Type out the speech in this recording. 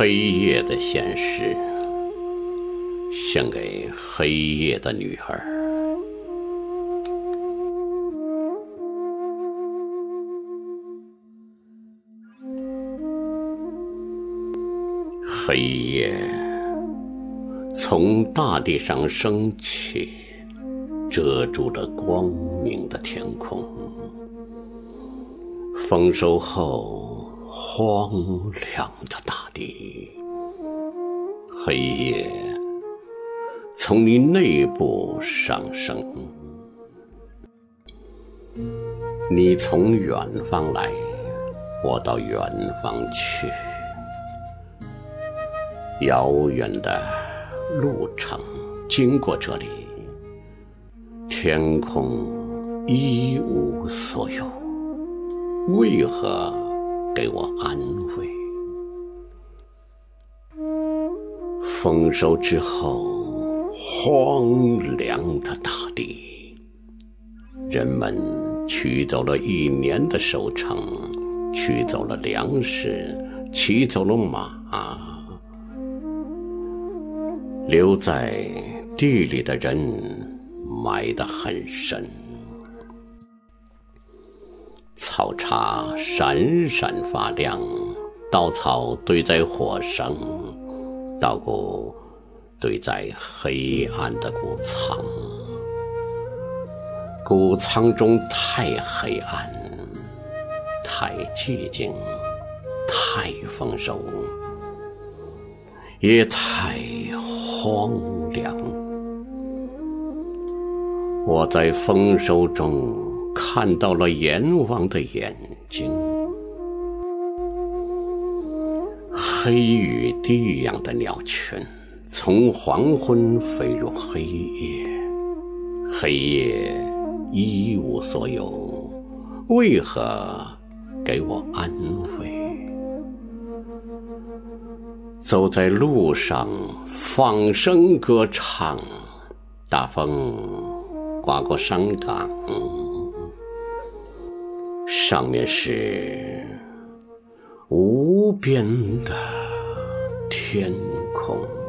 黑夜的现实，献给黑夜的女儿。黑夜从大地上升起，遮住了光明的天空。丰收后，荒凉的大地，黑夜从你内部上升。你从远方来，我到远方去。遥远的路程经过这里，天空一无所有。为何给我安慰？丰收之后，荒凉的大地，人们取走了一年的收成，取走了粮食，骑走了马，留在地里的人埋得很深。草叉闪闪发亮，稻草堆在火上，稻谷堆在黑暗的谷仓。谷仓中太黑暗，太寂静，太丰收，也太荒凉。我在丰收中。看到了阎王的眼睛，黑与地一样的鸟群，从黄昏飞入黑夜，黑夜一无所有，为何给我安慰？走在路上，放声歌唱，大风刮过山岗。上面是无边的天空。